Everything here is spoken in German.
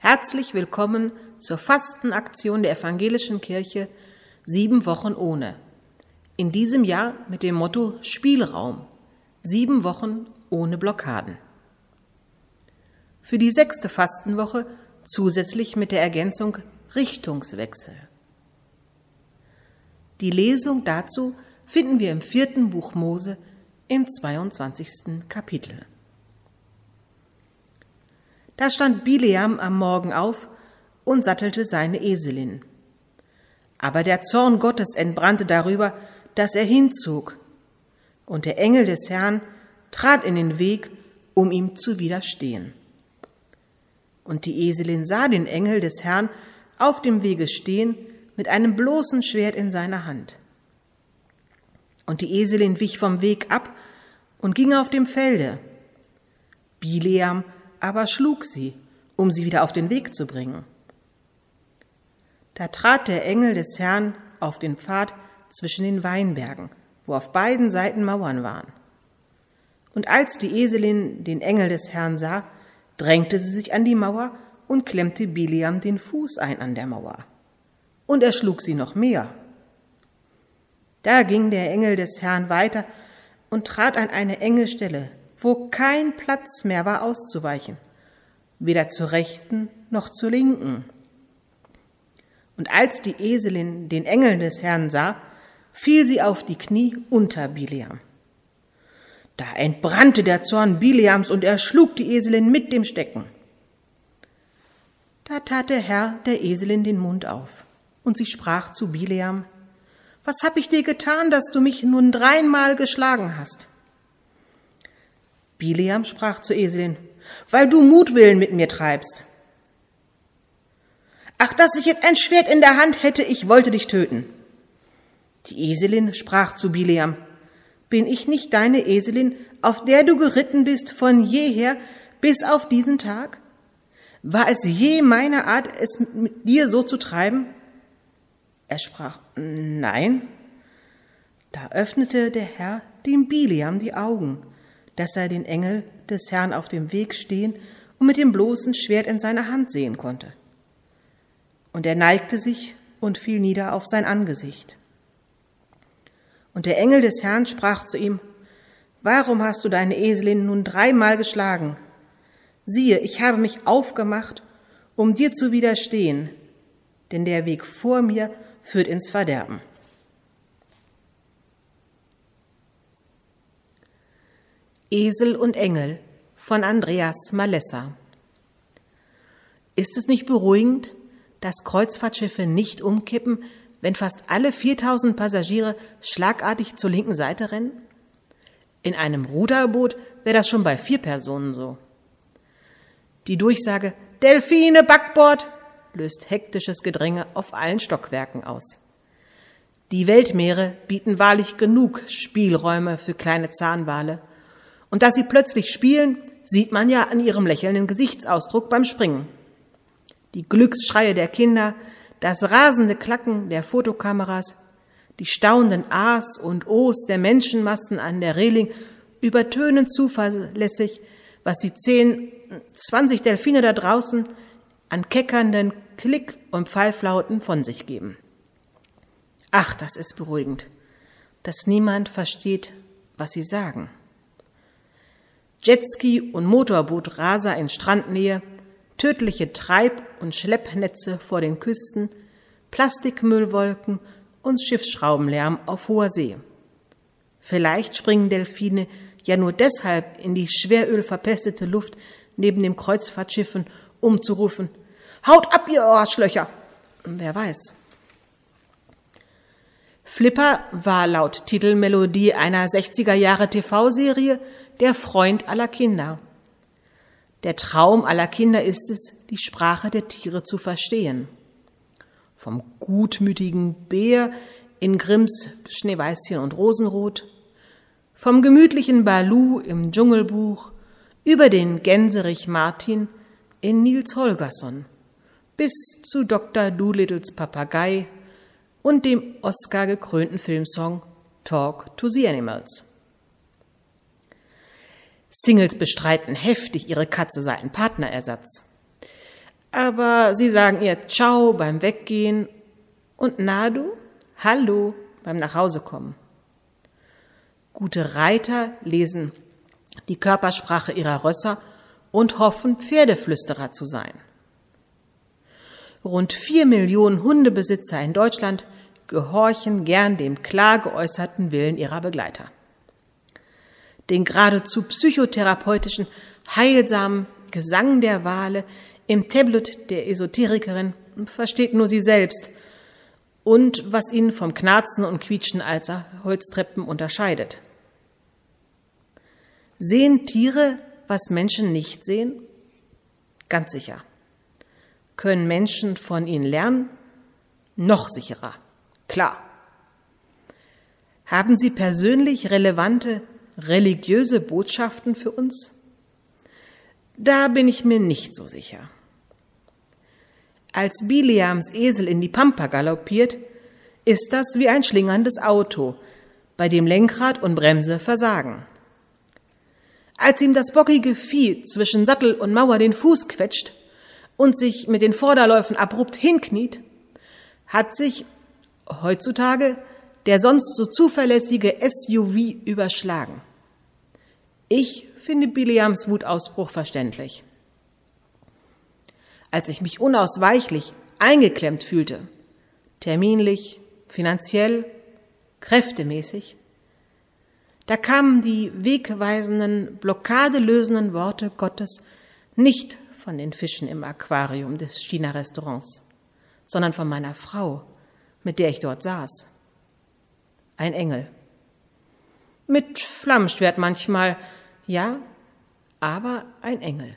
Herzlich willkommen zur Fastenaktion der Evangelischen Kirche Sieben Wochen ohne. In diesem Jahr mit dem Motto Spielraum. Sieben Wochen ohne Blockaden. Für die sechste Fastenwoche zusätzlich mit der Ergänzung Richtungswechsel. Die Lesung dazu finden wir im vierten Buch Mose im 22. Kapitel. Da stand Bileam am Morgen auf und sattelte seine Eselin. Aber der Zorn Gottes entbrannte darüber, dass er hinzog, und der Engel des Herrn trat in den Weg, um ihm zu widerstehen. Und die Eselin sah den Engel des Herrn auf dem Wege stehen, mit einem bloßen Schwert in seiner Hand. Und die Eselin wich vom Weg ab und ging auf dem Felde. Bileam aber schlug sie, um sie wieder auf den Weg zu bringen. Da trat der Engel des Herrn auf den Pfad zwischen den Weinbergen, wo auf beiden Seiten Mauern waren. Und als die Eselin den Engel des Herrn sah, drängte sie sich an die Mauer und klemmte Biliam den Fuß ein an der Mauer. Und er schlug sie noch mehr. Da ging der Engel des Herrn weiter und trat an eine enge Stelle, wo kein Platz mehr war auszuweichen, weder zur rechten noch zur linken. Und als die Eselin den Engel des Herrn sah, fiel sie auf die Knie unter Bileam. Da entbrannte der Zorn Bileams und er schlug die Eselin mit dem Stecken. Da tat der Herr der Eselin den Mund auf, und sie sprach zu Bileam, Was hab ich dir getan, dass du mich nun dreimal geschlagen hast? Bileam sprach zur Eselin, weil du Mutwillen mit mir treibst. Ach, dass ich jetzt ein Schwert in der Hand hätte, ich wollte dich töten. Die Eselin sprach zu Bileam, bin ich nicht deine Eselin, auf der du geritten bist von jeher bis auf diesen Tag? War es je meine Art, es mit dir so zu treiben? Er sprach, nein. Da öffnete der Herr dem Bileam die Augen, dass er den Engel des Herrn auf dem Weg stehen und mit dem bloßen Schwert in seiner Hand sehen konnte. Und er neigte sich und fiel nieder auf sein Angesicht. Und der Engel des Herrn sprach zu ihm, Warum hast du deine Eselin nun dreimal geschlagen? Siehe, ich habe mich aufgemacht, um dir zu widerstehen, denn der Weg vor mir führt ins Verderben. Esel und Engel von Andreas Malessa. Ist es nicht beruhigend, dass Kreuzfahrtschiffe nicht umkippen, wenn fast alle 4000 Passagiere schlagartig zur linken Seite rennen? In einem Ruderboot wäre das schon bei vier Personen so. Die Durchsage Delfine Backbord löst hektisches Gedränge auf allen Stockwerken aus. Die Weltmeere bieten wahrlich genug Spielräume für kleine Zahnwale und dass sie plötzlich spielen, sieht man ja an ihrem lächelnden Gesichtsausdruck beim Springen. Die Glücksschreie der Kinder, das rasende Klacken der Fotokameras, die staunenden A's und O's der Menschenmassen an der Reling übertönen zuverlässig, was die zehn, zwanzig Delfine da draußen an keckernden Klick- und Pfeiflauten von sich geben. Ach, das ist beruhigend, dass niemand versteht, was sie sagen. Jetski und Motorboot Raser in Strandnähe, tödliche Treib- und Schleppnetze vor den Küsten, Plastikmüllwolken und Schiffsschraubenlärm auf hoher See. Vielleicht springen Delfine ja nur deshalb in die schwerölverpestete Luft neben den Kreuzfahrtschiffen, um zu rufen, Haut ab, ihr Arschlöcher! Wer weiß. Flipper war laut Titelmelodie einer 60er Jahre TV-Serie der Freund aller Kinder. Der Traum aller Kinder ist es, die Sprache der Tiere zu verstehen. Vom gutmütigen Bär in Grimms Schneeweißchen und Rosenrot, vom gemütlichen Balu im Dschungelbuch über den Gänserich Martin in Nils Holgersson bis zu Dr. Doolittles Papagei und dem Oscar gekrönten Filmsong Talk to the Animals. Singles bestreiten heftig, ihre Katze sei ein Partnerersatz. Aber sie sagen ihr Ciao beim Weggehen und Nadu, Hallo beim Nachhausekommen. Gute Reiter lesen die Körpersprache ihrer Rösser und hoffen, Pferdeflüsterer zu sein. Rund vier Millionen Hundebesitzer in Deutschland gehorchen gern dem klar geäußerten Willen ihrer Begleiter. Den geradezu psychotherapeutischen, heilsamen Gesang der Wale im Tablet der Esoterikerin versteht nur sie selbst und was ihn vom Knarzen und Quietschen alter Holztreppen unterscheidet. Sehen Tiere, was Menschen nicht sehen? Ganz sicher. Können Menschen von ihnen lernen? Noch sicherer. Klar. Haben sie persönlich relevante religiöse Botschaften für uns? Da bin ich mir nicht so sicher. Als Biliams Esel in die Pampa galoppiert, ist das wie ein schlingerndes Auto, bei dem Lenkrad und Bremse versagen. Als ihm das bockige Vieh zwischen Sattel und Mauer den Fuß quetscht und sich mit den Vorderläufen abrupt hinkniet, hat sich heutzutage der sonst so zuverlässige SUV überschlagen. Ich finde Biliams Wutausbruch verständlich. Als ich mich unausweichlich eingeklemmt fühlte, terminlich, finanziell, kräftemäßig, da kamen die wegweisenden, blockadelösenden Worte Gottes nicht von den Fischen im Aquarium des China-Restaurants, sondern von meiner Frau, mit der ich dort saß. Ein Engel. Mit Flammschwert manchmal, ja, aber ein Engel.